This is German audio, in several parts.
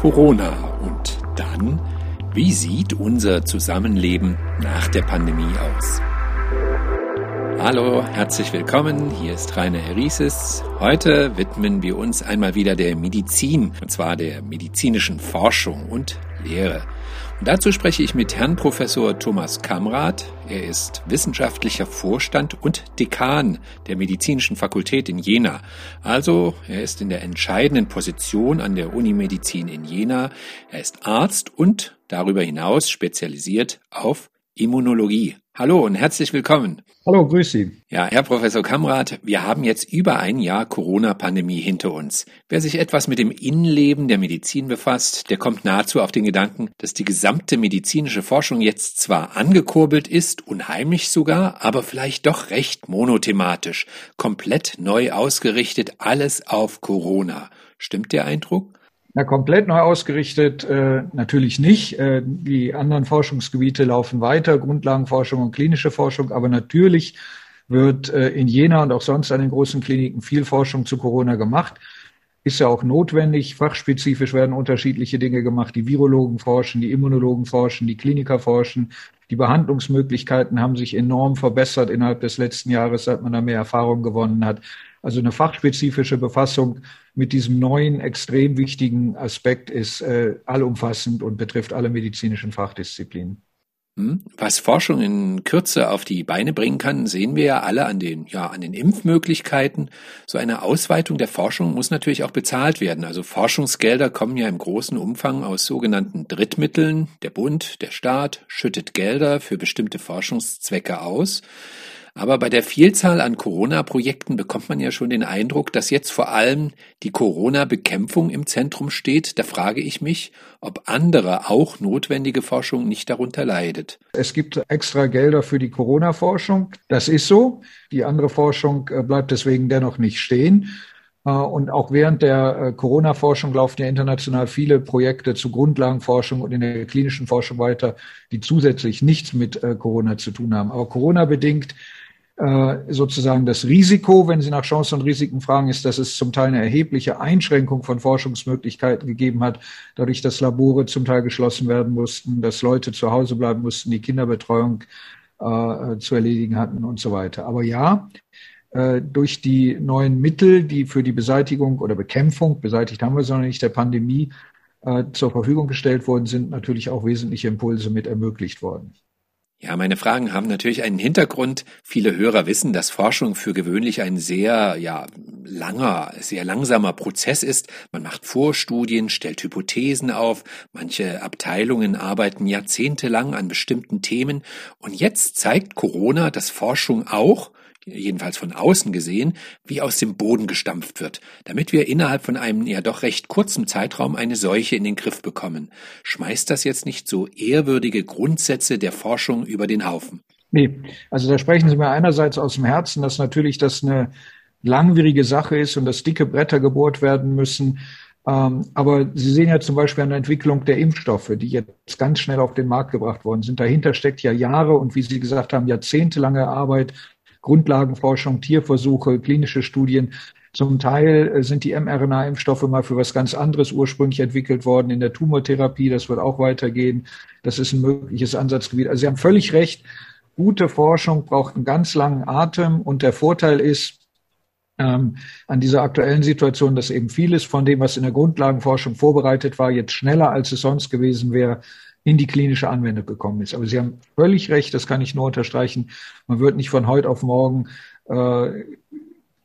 Corona und dann, wie sieht unser Zusammenleben nach der Pandemie aus? Hallo, herzlich willkommen. Hier ist Rainer Herises. Heute widmen wir uns einmal wieder der Medizin, und zwar der medizinischen Forschung und Lehre. Und dazu spreche ich mit Herrn Professor Thomas Kamrath. Er ist wissenschaftlicher Vorstand und Dekan der Medizinischen Fakultät in Jena. Also, er ist in der entscheidenden Position an der Unimedizin in Jena. Er ist Arzt und darüber hinaus spezialisiert auf Immunologie. Hallo und herzlich willkommen. Hallo, grüß Sie. Ja, Herr Professor Kamrath, wir haben jetzt über ein Jahr Corona-Pandemie hinter uns. Wer sich etwas mit dem Innenleben der Medizin befasst, der kommt nahezu auf den Gedanken, dass die gesamte medizinische Forschung jetzt zwar angekurbelt ist, unheimlich sogar, aber vielleicht doch recht monothematisch, komplett neu ausgerichtet, alles auf Corona. Stimmt der Eindruck? Na, komplett neu ausgerichtet äh, natürlich nicht. Äh, die anderen Forschungsgebiete laufen weiter, Grundlagenforschung und klinische Forschung, aber natürlich wird äh, in Jena und auch sonst an den großen Kliniken viel Forschung zu Corona gemacht. Ist ja auch notwendig. Fachspezifisch werden unterschiedliche Dinge gemacht. Die Virologen forschen, die Immunologen forschen, die Kliniker forschen. Die Behandlungsmöglichkeiten haben sich enorm verbessert innerhalb des letzten Jahres, seit man da mehr Erfahrung gewonnen hat. Also eine fachspezifische Befassung mit diesem neuen, extrem wichtigen Aspekt ist äh, allumfassend und betrifft alle medizinischen Fachdisziplinen. Hm? Was Forschung in Kürze auf die Beine bringen kann, sehen wir ja alle an den, ja, an den Impfmöglichkeiten. So eine Ausweitung der Forschung muss natürlich auch bezahlt werden. Also Forschungsgelder kommen ja im großen Umfang aus sogenannten Drittmitteln. Der Bund, der Staat schüttet Gelder für bestimmte Forschungszwecke aus. Aber bei der Vielzahl an Corona-Projekten bekommt man ja schon den Eindruck, dass jetzt vor allem die Corona-Bekämpfung im Zentrum steht. Da frage ich mich, ob andere auch notwendige Forschung nicht darunter leidet. Es gibt extra Gelder für die Corona-Forschung. Das ist so. Die andere Forschung äh, bleibt deswegen dennoch nicht stehen. Äh, und auch während der äh, Corona-Forschung laufen ja international viele Projekte zur Grundlagenforschung und in der klinischen Forschung weiter, die zusätzlich nichts mit Corona zu tun haben. Aber Corona bedingt sozusagen das Risiko, wenn Sie nach Chancen und Risiken fragen, ist, dass es zum Teil eine erhebliche Einschränkung von Forschungsmöglichkeiten gegeben hat, dadurch, dass Labore zum Teil geschlossen werden mussten, dass Leute zu Hause bleiben mussten, die Kinderbetreuung äh, zu erledigen hatten und so weiter. Aber ja, äh, durch die neuen Mittel, die für die Beseitigung oder Bekämpfung, beseitigt haben wir noch nicht, der Pandemie äh, zur Verfügung gestellt worden sind, natürlich auch wesentliche Impulse mit ermöglicht worden. Ja, meine Fragen haben natürlich einen Hintergrund. Viele Hörer wissen, dass Forschung für gewöhnlich ein sehr, ja, langer, sehr langsamer Prozess ist. Man macht Vorstudien, stellt Hypothesen auf. Manche Abteilungen arbeiten jahrzehntelang an bestimmten Themen. Und jetzt zeigt Corona, dass Forschung auch jedenfalls von außen gesehen, wie aus dem Boden gestampft wird, damit wir innerhalb von einem ja doch recht kurzen Zeitraum eine Seuche in den Griff bekommen. Schmeißt das jetzt nicht so ehrwürdige Grundsätze der Forschung über den Haufen? Nee, also da sprechen Sie mir einerseits aus dem Herzen, dass natürlich das eine langwierige Sache ist und dass dicke Bretter gebohrt werden müssen. Ähm, aber Sie sehen ja zum Beispiel an der Entwicklung der Impfstoffe, die jetzt ganz schnell auf den Markt gebracht worden sind. Dahinter steckt ja Jahre und wie Sie gesagt haben, jahrzehntelange Arbeit Grundlagenforschung, Tierversuche, klinische Studien. Zum Teil äh, sind die mRNA-Impfstoffe mal für was ganz anderes ursprünglich entwickelt worden in der Tumortherapie. Das wird auch weitergehen. Das ist ein mögliches Ansatzgebiet. Also Sie haben völlig recht. Gute Forschung braucht einen ganz langen Atem. Und der Vorteil ist, ähm, an dieser aktuellen Situation, dass eben vieles von dem, was in der Grundlagenforschung vorbereitet war, jetzt schneller als es sonst gewesen wäre, in die klinische Anwendung gekommen ist. Aber Sie haben völlig recht, das kann ich nur unterstreichen. Man wird nicht von heute auf morgen, äh,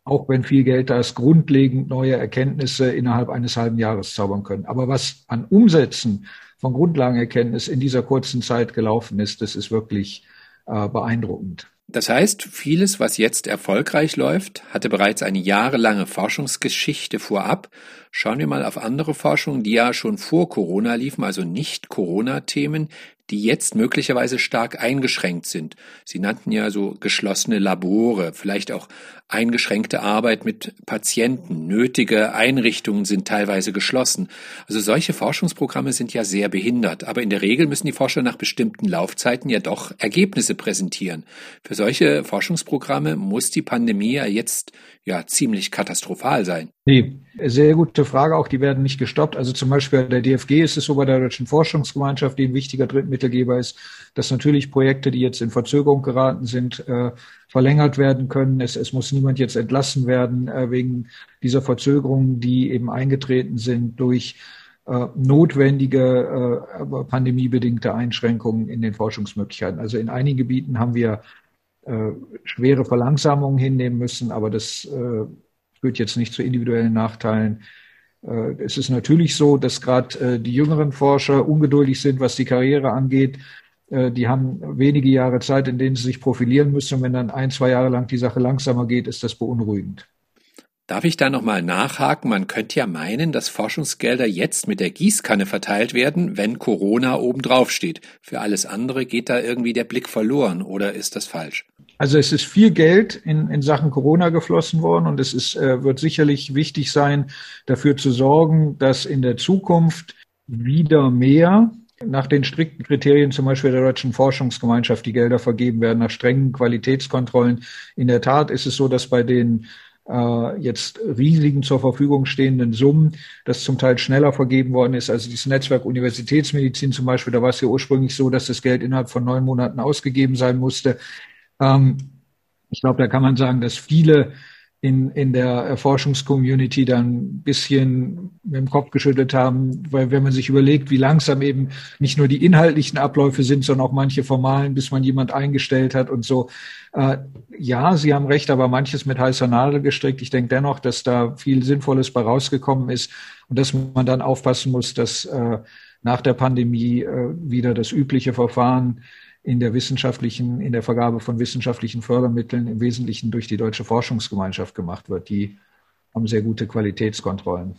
auch wenn viel Geld da ist, grundlegend neue Erkenntnisse innerhalb eines halben Jahres zaubern können. Aber was an Umsetzen von Grundlagenerkenntnis in dieser kurzen Zeit gelaufen ist, das ist wirklich äh, beeindruckend. Das heißt, vieles, was jetzt erfolgreich läuft, hatte bereits eine jahrelange Forschungsgeschichte vorab. Schauen wir mal auf andere Forschungen, die ja schon vor Corona liefen, also nicht Corona-Themen, die jetzt möglicherweise stark eingeschränkt sind. Sie nannten ja so geschlossene Labore, vielleicht auch eingeschränkte Arbeit mit Patienten, nötige Einrichtungen sind teilweise geschlossen. Also solche Forschungsprogramme sind ja sehr behindert, aber in der Regel müssen die Forscher nach bestimmten Laufzeiten ja doch Ergebnisse präsentieren. Für solche Forschungsprogramme muss die Pandemie ja jetzt ja ziemlich katastrophal sein. Nee, sehr gute Frage auch, die werden nicht gestoppt. Also zum Beispiel bei der DFG ist es so bei der Deutschen Forschungsgemeinschaft, die ein wichtiger Drittmittelgeber ist, dass natürlich Projekte, die jetzt in Verzögerung geraten sind, äh, verlängert werden können. Es, es muss niemand jetzt entlassen werden äh, wegen dieser Verzögerungen, die eben eingetreten sind durch äh, notwendige, äh, pandemiebedingte Einschränkungen in den Forschungsmöglichkeiten. Also in einigen Gebieten haben wir äh, schwere Verlangsamungen hinnehmen müssen, aber das äh, führt jetzt nicht zu individuellen Nachteilen. Äh, es ist natürlich so, dass gerade äh, die jüngeren Forscher ungeduldig sind, was die Karriere angeht. Äh, die haben wenige Jahre Zeit, in denen sie sich profilieren müssen. Und wenn dann ein, zwei Jahre lang die Sache langsamer geht, ist das beunruhigend. Darf ich da nochmal nachhaken? Man könnte ja meinen, dass Forschungsgelder jetzt mit der Gießkanne verteilt werden, wenn Corona obendrauf steht. Für alles andere geht da irgendwie der Blick verloren, oder ist das falsch? Also es ist viel Geld in, in Sachen Corona geflossen worden und es ist, äh, wird sicherlich wichtig sein, dafür zu sorgen, dass in der Zukunft wieder mehr nach den strikten Kriterien zum Beispiel der Deutschen Forschungsgemeinschaft die Gelder vergeben werden, nach strengen Qualitätskontrollen. In der Tat ist es so, dass bei den äh, jetzt riesigen zur Verfügung stehenden Summen, das zum Teil schneller vergeben worden ist. Also dieses Netzwerk Universitätsmedizin zum Beispiel, da war es ja ursprünglich so, dass das Geld innerhalb von neun Monaten ausgegeben sein musste. Ähm, ich glaube, da kann man sagen, dass viele in, in der Forschungscommunity dann ein bisschen mit dem Kopf geschüttelt haben, weil wenn man sich überlegt, wie langsam eben nicht nur die inhaltlichen Abläufe sind, sondern auch manche formalen, bis man jemand eingestellt hat und so. Äh, ja, Sie haben recht, aber manches mit heißer Nadel gestrickt. Ich denke dennoch, dass da viel Sinnvolles bei rausgekommen ist und dass man dann aufpassen muss, dass äh, nach der Pandemie äh, wieder das übliche Verfahren in der wissenschaftlichen, in der Vergabe von wissenschaftlichen Fördermitteln im Wesentlichen durch die Deutsche Forschungsgemeinschaft gemacht wird. Die haben sehr gute Qualitätskontrollen.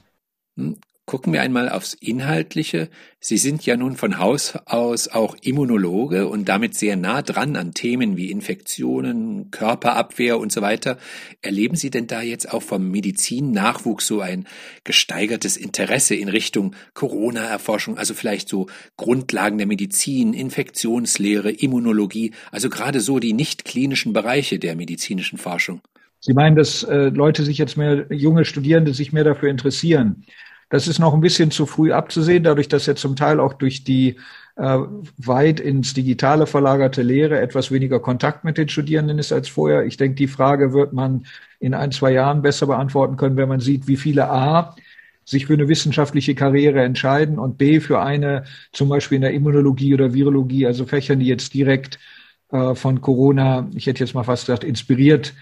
Gucken wir einmal aufs Inhaltliche. Sie sind ja nun von Haus aus auch Immunologe und damit sehr nah dran an Themen wie Infektionen, Körperabwehr und so weiter. Erleben Sie denn da jetzt auch vom Medizin-Nachwuchs so ein gesteigertes Interesse in Richtung Corona-Erforschung, also vielleicht so Grundlagen der Medizin, Infektionslehre, Immunologie, also gerade so die nicht klinischen Bereiche der medizinischen Forschung? Sie meinen, dass äh, Leute sich jetzt mehr, junge Studierende sich mehr dafür interessieren? Das ist noch ein bisschen zu früh abzusehen, dadurch, dass ja zum Teil auch durch die äh, weit ins Digitale verlagerte Lehre etwas weniger Kontakt mit den Studierenden ist als vorher. Ich denke, die Frage wird man in ein, zwei Jahren besser beantworten können, wenn man sieht, wie viele A sich für eine wissenschaftliche Karriere entscheiden und B für eine zum Beispiel in der Immunologie oder Virologie, also Fächern, die jetzt direkt äh, von Corona, ich hätte jetzt mal fast gesagt, inspiriert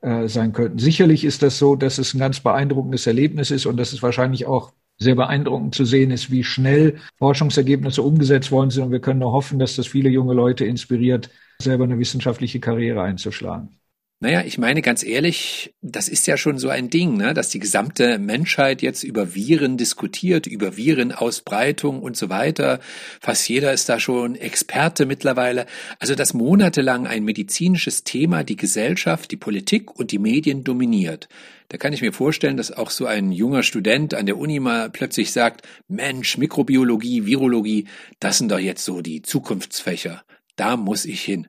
äh, sein könnten. Sicherlich ist das so, dass es ein ganz beeindruckendes Erlebnis ist und dass es wahrscheinlich auch sehr beeindruckend zu sehen ist, wie schnell Forschungsergebnisse umgesetzt worden sind. Und wir können nur hoffen, dass das viele junge Leute inspiriert, selber eine wissenschaftliche Karriere einzuschlagen. Naja, ich meine ganz ehrlich, das ist ja schon so ein Ding, ne? dass die gesamte Menschheit jetzt über Viren diskutiert, über Virenausbreitung und so weiter. Fast jeder ist da schon Experte mittlerweile. Also dass monatelang ein medizinisches Thema die Gesellschaft, die Politik und die Medien dominiert. Da kann ich mir vorstellen, dass auch so ein junger Student an der Uni mal plötzlich sagt, Mensch, Mikrobiologie, Virologie, das sind doch jetzt so die Zukunftsfächer. Da muss ich hin.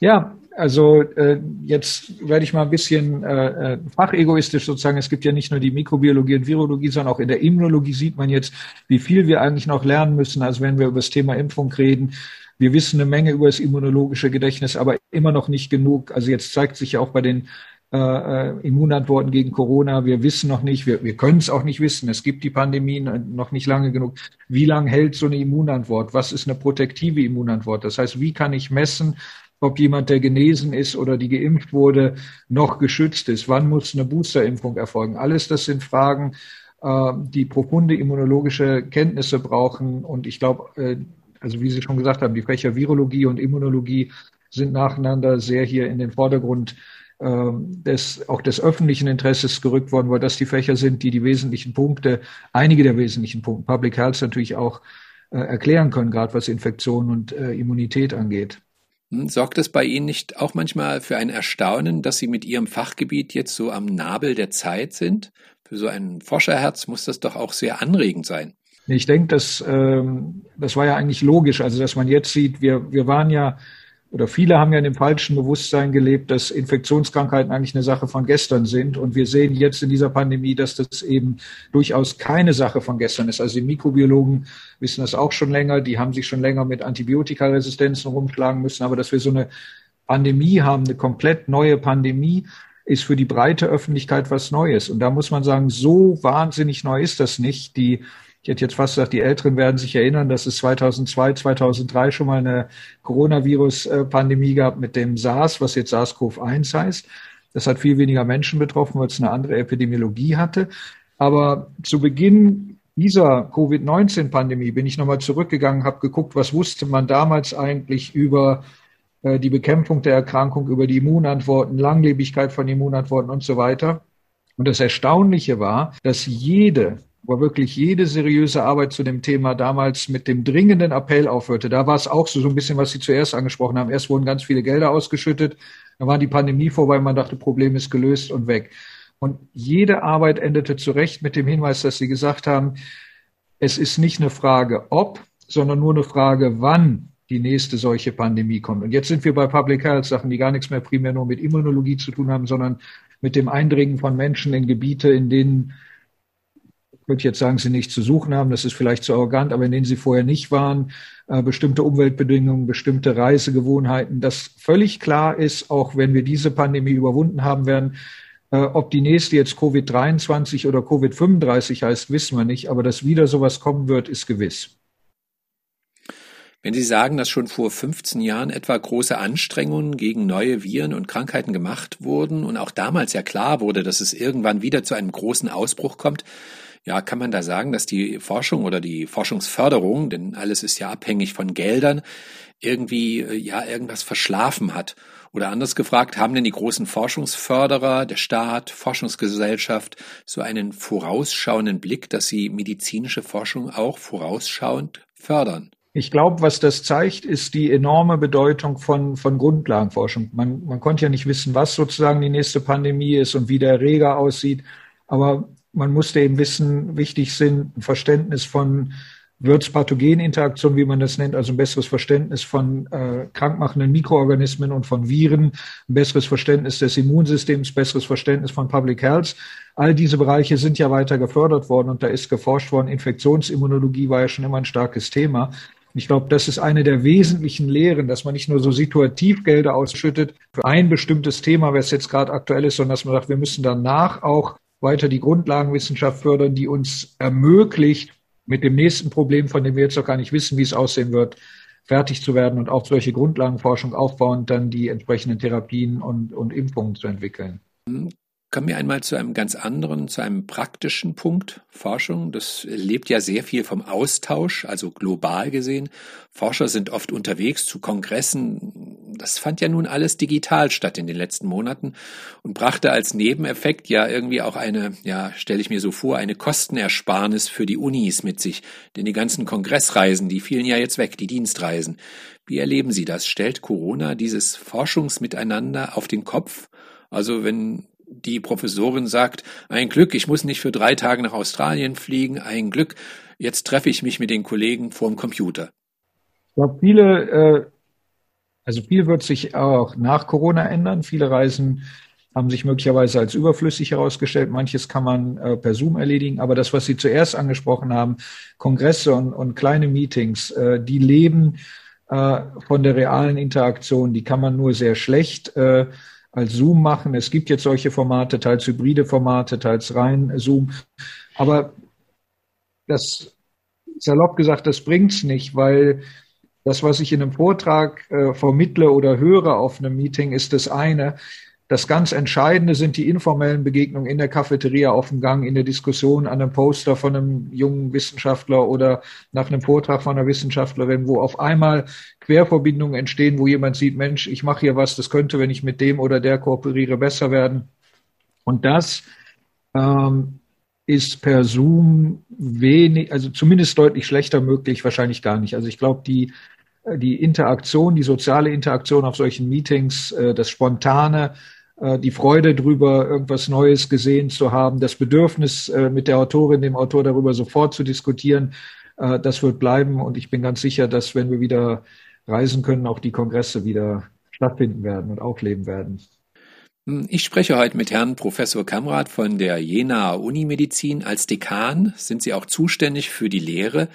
Ja, also äh, jetzt werde ich mal ein bisschen äh, äh, fachegoistisch sozusagen. Es gibt ja nicht nur die Mikrobiologie und Virologie, sondern auch in der Immunologie sieht man jetzt, wie viel wir eigentlich noch lernen müssen, als wenn wir über das Thema Impfung reden. Wir wissen eine Menge über das immunologische Gedächtnis, aber immer noch nicht genug. Also jetzt zeigt sich ja auch bei den äh, äh Immunantworten gegen Corona. Wir wissen noch nicht, wir, wir können es auch nicht wissen. Es gibt die Pandemien noch nicht lange genug. Wie lange hält so eine Immunantwort? Was ist eine protektive Immunantwort? Das heißt, wie kann ich messen, ob jemand, der genesen ist oder die geimpft wurde, noch geschützt ist. Wann muss eine Boosterimpfung erfolgen? Alles das sind Fragen, äh, die profunde immunologische Kenntnisse brauchen. Und ich glaube, äh, also wie Sie schon gesagt haben, die Fächer Virologie und Immunologie sind nacheinander sehr hier in den Vordergrund äh, des, auch des öffentlichen Interesses gerückt worden, weil das die Fächer sind, die die wesentlichen Punkte, einige der wesentlichen Punkte, Public Health natürlich auch erklären können, gerade was Infektionen und Immunität angeht. Hm, sorgt es bei Ihnen nicht auch manchmal für ein Erstaunen, dass Sie mit Ihrem Fachgebiet jetzt so am Nabel der Zeit sind? Für so ein Forscherherz muss das doch auch sehr anregend sein. Ich denke, das, ähm, das war ja eigentlich logisch. Also, dass man jetzt sieht, wir, wir waren ja oder viele haben ja in dem falschen Bewusstsein gelebt, dass Infektionskrankheiten eigentlich eine Sache von gestern sind. Und wir sehen jetzt in dieser Pandemie, dass das eben durchaus keine Sache von gestern ist. Also die Mikrobiologen wissen das auch schon länger. Die haben sich schon länger mit Antibiotikaresistenzen rumschlagen müssen. Aber dass wir so eine Pandemie haben, eine komplett neue Pandemie, ist für die breite Öffentlichkeit was Neues. Und da muss man sagen, so wahnsinnig neu ist das nicht. Die ich hätte jetzt fast gesagt, die Älteren werden sich erinnern, dass es 2002, 2003 schon mal eine Coronavirus-Pandemie gab mit dem SARS, was jetzt SARS-CoV-1 heißt. Das hat viel weniger Menschen betroffen, weil es eine andere Epidemiologie hatte. Aber zu Beginn dieser Covid-19-Pandemie bin ich nochmal zurückgegangen, habe geguckt, was wusste man damals eigentlich über äh, die Bekämpfung der Erkrankung, über die Immunantworten, Langlebigkeit von Immunantworten und so weiter. Und das Erstaunliche war, dass jede wo wirklich jede seriöse Arbeit zu dem Thema damals mit dem dringenden Appell aufhörte. Da war es auch so, so ein bisschen, was Sie zuerst angesprochen haben. Erst wurden ganz viele Gelder ausgeschüttet, dann war die Pandemie vorbei, man dachte, Problem ist gelöst und weg. Und jede Arbeit endete zurecht mit dem Hinweis, dass Sie gesagt haben, es ist nicht eine Frage ob, sondern nur eine Frage wann die nächste solche Pandemie kommt. Und jetzt sind wir bei Public Health Sachen, die gar nichts mehr primär nur mit Immunologie zu tun haben, sondern mit dem Eindringen von Menschen in Gebiete, in denen würde jetzt sagen, sie nicht zu suchen haben, das ist vielleicht zu arrogant, aber in denen sie vorher nicht waren, äh, bestimmte Umweltbedingungen, bestimmte Reisegewohnheiten, dass völlig klar ist, auch wenn wir diese Pandemie überwunden haben werden, äh, ob die nächste jetzt Covid-23 oder Covid-35 heißt, wissen wir nicht, aber dass wieder sowas kommen wird, ist gewiss. Wenn Sie sagen, dass schon vor 15 Jahren etwa große Anstrengungen gegen neue Viren und Krankheiten gemacht wurden und auch damals ja klar wurde, dass es irgendwann wieder zu einem großen Ausbruch kommt, ja, kann man da sagen, dass die Forschung oder die Forschungsförderung, denn alles ist ja abhängig von Geldern, irgendwie äh, ja irgendwas verschlafen hat? Oder anders gefragt, haben denn die großen Forschungsförderer, der Staat, Forschungsgesellschaft so einen vorausschauenden Blick, dass sie medizinische Forschung auch vorausschauend fördern? Ich glaube, was das zeigt, ist die enorme Bedeutung von, von Grundlagenforschung. Man, man konnte ja nicht wissen, was sozusagen die nächste Pandemie ist und wie der Erreger aussieht. Aber man musste eben wissen, wichtig sind ein Verständnis von Wirtspathogeninteraktion, wie man das nennt, also ein besseres Verständnis von äh, krankmachenden Mikroorganismen und von Viren, ein besseres Verständnis des Immunsystems, besseres Verständnis von Public Health. All diese Bereiche sind ja weiter gefördert worden und da ist geforscht worden. Infektionsimmunologie war ja schon immer ein starkes Thema. Ich glaube, das ist eine der wesentlichen Lehren, dass man nicht nur so situativ Gelder ausschüttet für ein bestimmtes Thema, was jetzt gerade aktuell ist, sondern dass man sagt, wir müssen danach auch weiter die Grundlagenwissenschaft fördern, die uns ermöglicht, mit dem nächsten Problem, von dem wir jetzt noch gar nicht wissen, wie es aussehen wird, fertig zu werden und auf solche Grundlagenforschung aufbauend dann die entsprechenden Therapien und, und Impfungen zu entwickeln. Kommen wir einmal zu einem ganz anderen, zu einem praktischen Punkt. Forschung, das lebt ja sehr viel vom Austausch, also global gesehen. Forscher sind oft unterwegs zu Kongressen. Das fand ja nun alles digital statt in den letzten Monaten und brachte als Nebeneffekt ja irgendwie auch eine, ja, stelle ich mir so vor, eine Kostenersparnis für die Unis mit sich. Denn die ganzen Kongressreisen, die fielen ja jetzt weg, die Dienstreisen. Wie erleben Sie das? Stellt Corona dieses Forschungsmiteinander auf den Kopf? Also wenn die Professorin sagt, ein Glück, ich muss nicht für drei Tage nach Australien fliegen, ein Glück, jetzt treffe ich mich mit den Kollegen vorm Computer. Ich glaube, viele, äh, also viel wird sich auch nach Corona ändern. Viele Reisen haben sich möglicherweise als überflüssig herausgestellt. Manches kann man äh, per Zoom erledigen. Aber das, was Sie zuerst angesprochen haben, Kongresse und, und kleine Meetings, äh, die leben von der realen Interaktion. Die kann man nur sehr schlecht als Zoom machen. Es gibt jetzt solche Formate, teils hybride Formate, teils rein Zoom. Aber das, salopp gesagt, das bringt's nicht, weil das, was ich in einem Vortrag äh, vermittle oder höre auf einem Meeting, ist das eine. Das ganz Entscheidende sind die informellen Begegnungen in der Cafeteria auf dem Gang, in der Diskussion an einem Poster von einem jungen Wissenschaftler oder nach einem Vortrag von einer Wissenschaftlerin, wo auf einmal Querverbindungen entstehen, wo jemand sieht, Mensch, ich mache hier was, das könnte, wenn ich mit dem oder der kooperiere, besser werden. Und das ähm, ist per Zoom wenig, also zumindest deutlich schlechter möglich, wahrscheinlich gar nicht. Also ich glaube, die die Interaktion, die soziale Interaktion auf solchen Meetings, äh, das Spontane, äh, die Freude drüber, irgendwas Neues gesehen zu haben, das Bedürfnis, äh, mit der Autorin, dem Autor darüber sofort zu diskutieren, äh, das wird bleiben. Und ich bin ganz sicher, dass wenn wir wieder reisen können, auch die Kongresse wieder stattfinden werden und aufleben werden. Ich spreche heute mit Herrn Professor Kamrat von der Jena Unimedizin. Als Dekan sind Sie auch zuständig für die Lehre.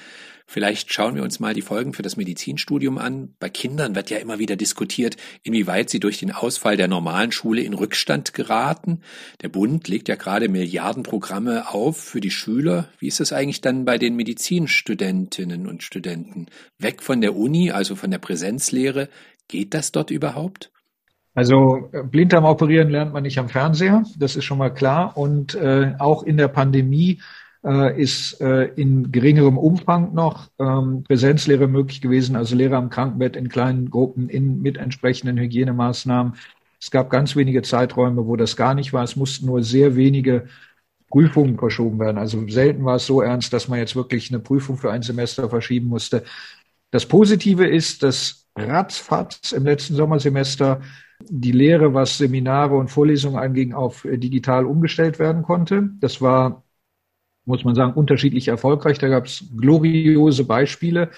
Vielleicht schauen wir uns mal die Folgen für das Medizinstudium an. Bei Kindern wird ja immer wieder diskutiert, inwieweit sie durch den Ausfall der normalen Schule in Rückstand geraten. Der Bund legt ja gerade Milliardenprogramme auf für die Schüler. Wie ist es eigentlich dann bei den Medizinstudentinnen und Studenten? Weg von der Uni, also von der Präsenzlehre. Geht das dort überhaupt? Also äh, Blinddarm operieren lernt man nicht am Fernseher, das ist schon mal klar. Und äh, auch in der Pandemie äh, ist äh, in geringerem Umfang noch ähm, Präsenzlehre möglich gewesen, also Lehre am Krankenbett in kleinen Gruppen in, mit entsprechenden Hygienemaßnahmen. Es gab ganz wenige Zeiträume, wo das gar nicht war. Es mussten nur sehr wenige Prüfungen verschoben werden. Also selten war es so ernst, dass man jetzt wirklich eine Prüfung für ein Semester verschieben musste. Das Positive ist, dass ratzfatz im letzten Sommersemester die Lehre, was Seminare und Vorlesungen anging, auf äh, digital umgestellt werden konnte. Das war, muss man sagen, unterschiedlich erfolgreich. Da gab es gloriose Beispiele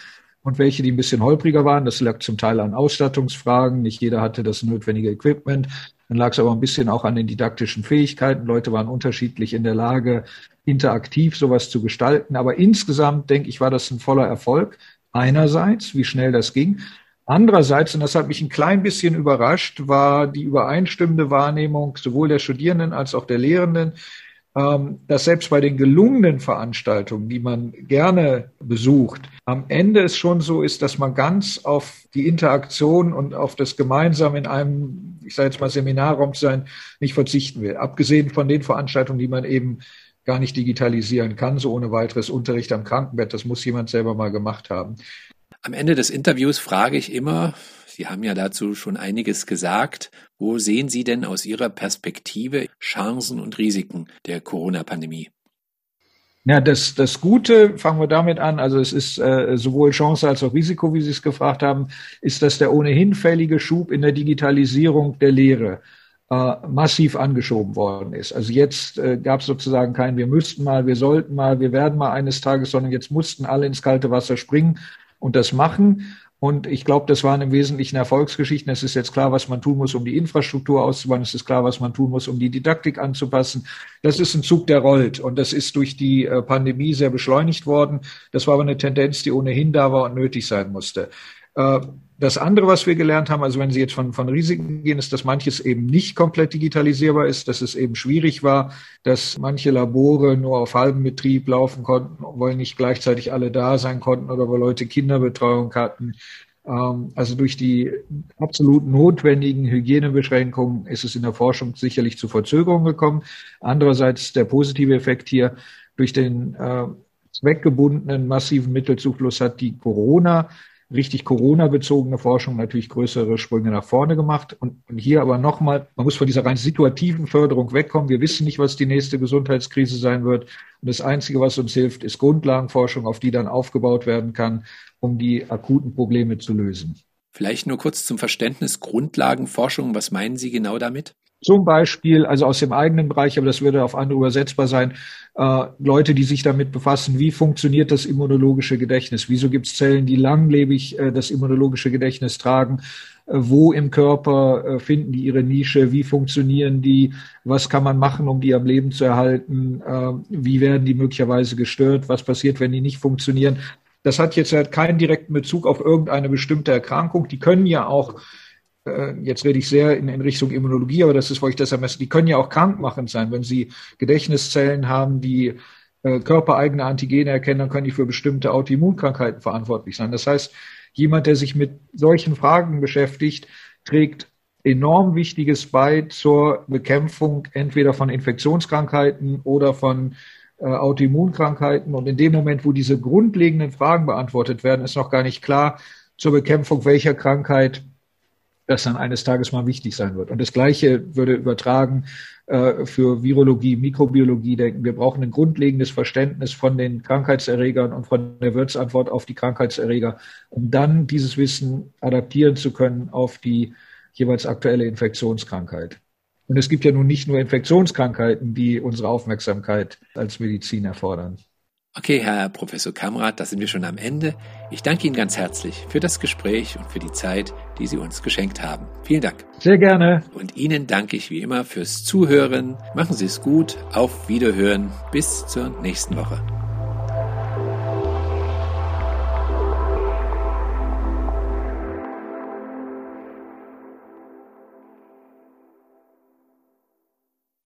und welche, die ein bisschen holpriger waren. Das lag zum Teil an Ausstattungsfragen. Nicht jeder hatte das notwendige Equipment. Dann lag es aber ein bisschen auch an den didaktischen Fähigkeiten. Leute waren unterschiedlich in der Lage, interaktiv sowas zu gestalten. Aber insgesamt, denke ich, war das ein voller Erfolg. Einerseits, wie schnell das ging. Andererseits, und das hat mich ein klein bisschen überrascht, war die übereinstimmende Wahrnehmung sowohl der Studierenden als auch der Lehrenden, dass selbst bei den gelungenen Veranstaltungen, die man gerne besucht, am Ende es schon so ist, dass man ganz auf die Interaktion und auf das Gemeinsam in einem, ich sage jetzt mal Seminarraum zu sein, nicht verzichten will. Abgesehen von den Veranstaltungen, die man eben gar nicht digitalisieren kann, so ohne weiteres Unterricht am Krankenbett. Das muss jemand selber mal gemacht haben. Am Ende des Interviews frage ich immer, Sie haben ja dazu schon einiges gesagt, wo sehen Sie denn aus Ihrer Perspektive Chancen und Risiken der Corona-Pandemie? Ja, das, das Gute, fangen wir damit an, also es ist äh, sowohl Chance als auch Risiko, wie Sie es gefragt haben, ist, dass der ohnehin fällige Schub in der Digitalisierung der Lehre äh, massiv angeschoben worden ist. Also jetzt äh, gab es sozusagen kein, wir müssten mal, wir sollten mal, wir werden mal eines Tages, sondern jetzt mussten alle ins kalte Wasser springen und das machen. Und ich glaube, das waren im Wesentlichen Erfolgsgeschichten. Es ist jetzt klar, was man tun muss, um die Infrastruktur auszubauen. Es ist klar, was man tun muss, um die Didaktik anzupassen. Das ist ein Zug, der rollt. Und das ist durch die äh, Pandemie sehr beschleunigt worden. Das war aber eine Tendenz, die ohnehin da war und nötig sein musste. Das andere, was wir gelernt haben, also wenn Sie jetzt von, von Risiken gehen, ist, dass manches eben nicht komplett digitalisierbar ist, dass es eben schwierig war, dass manche Labore nur auf halbem Betrieb laufen konnten, weil nicht gleichzeitig alle da sein konnten oder weil Leute Kinderbetreuung hatten. Ähm, also durch die absolut notwendigen Hygienebeschränkungen ist es in der Forschung sicherlich zu Verzögerungen gekommen. Andererseits der positive Effekt hier durch den äh, zweckgebundenen massiven Mittelzufluss hat die Corona richtig Corona-bezogene Forschung natürlich größere Sprünge nach vorne gemacht. Und, und hier aber nochmal, man muss von dieser rein situativen Förderung wegkommen. Wir wissen nicht, was die nächste Gesundheitskrise sein wird. Und das Einzige, was uns hilft, ist Grundlagenforschung, auf die dann aufgebaut werden kann, um die akuten Probleme zu lösen. Vielleicht nur kurz zum Verständnis Grundlagenforschung. Was meinen Sie genau damit? Zum Beispiel, also aus dem eigenen Bereich, aber das würde auf andere übersetzbar sein, äh, Leute, die sich damit befassen, wie funktioniert das immunologische Gedächtnis? Wieso gibt es Zellen, die langlebig äh, das immunologische Gedächtnis tragen? Äh, wo im Körper äh, finden die ihre Nische? Wie funktionieren die? Was kann man machen, um die am Leben zu erhalten? Äh, wie werden die möglicherweise gestört? Was passiert, wenn die nicht funktionieren? Das hat jetzt halt keinen direkten Bezug auf irgendeine bestimmte Erkrankung. Die können ja auch jetzt rede ich sehr in, Richtung Immunologie, aber das ist, wo ich das ermesse, die können ja auch krankmachend sein. Wenn sie Gedächtniszellen haben, die äh, körpereigene Antigene erkennen, dann können die für bestimmte Autoimmunkrankheiten verantwortlich sein. Das heißt, jemand, der sich mit solchen Fragen beschäftigt, trägt enorm Wichtiges bei zur Bekämpfung entweder von Infektionskrankheiten oder von äh, Autoimmunkrankheiten. Und in dem Moment, wo diese grundlegenden Fragen beantwortet werden, ist noch gar nicht klar zur Bekämpfung welcher Krankheit das dann eines Tages mal wichtig sein wird. Und das Gleiche würde übertragen äh, für Virologie, Mikrobiologie denken. Wir brauchen ein grundlegendes Verständnis von den Krankheitserregern und von der Wirtsantwort auf die Krankheitserreger, um dann dieses Wissen adaptieren zu können auf die jeweils aktuelle Infektionskrankheit. Und es gibt ja nun nicht nur Infektionskrankheiten, die unsere Aufmerksamkeit als Medizin erfordern. Okay, Herr Professor Kamrat, da sind wir schon am Ende. Ich danke Ihnen ganz herzlich für das Gespräch und für die Zeit, die Sie uns geschenkt haben. Vielen Dank. Sehr gerne. Und Ihnen danke ich wie immer fürs Zuhören. Machen Sie es gut. Auf Wiederhören. Bis zur nächsten Woche.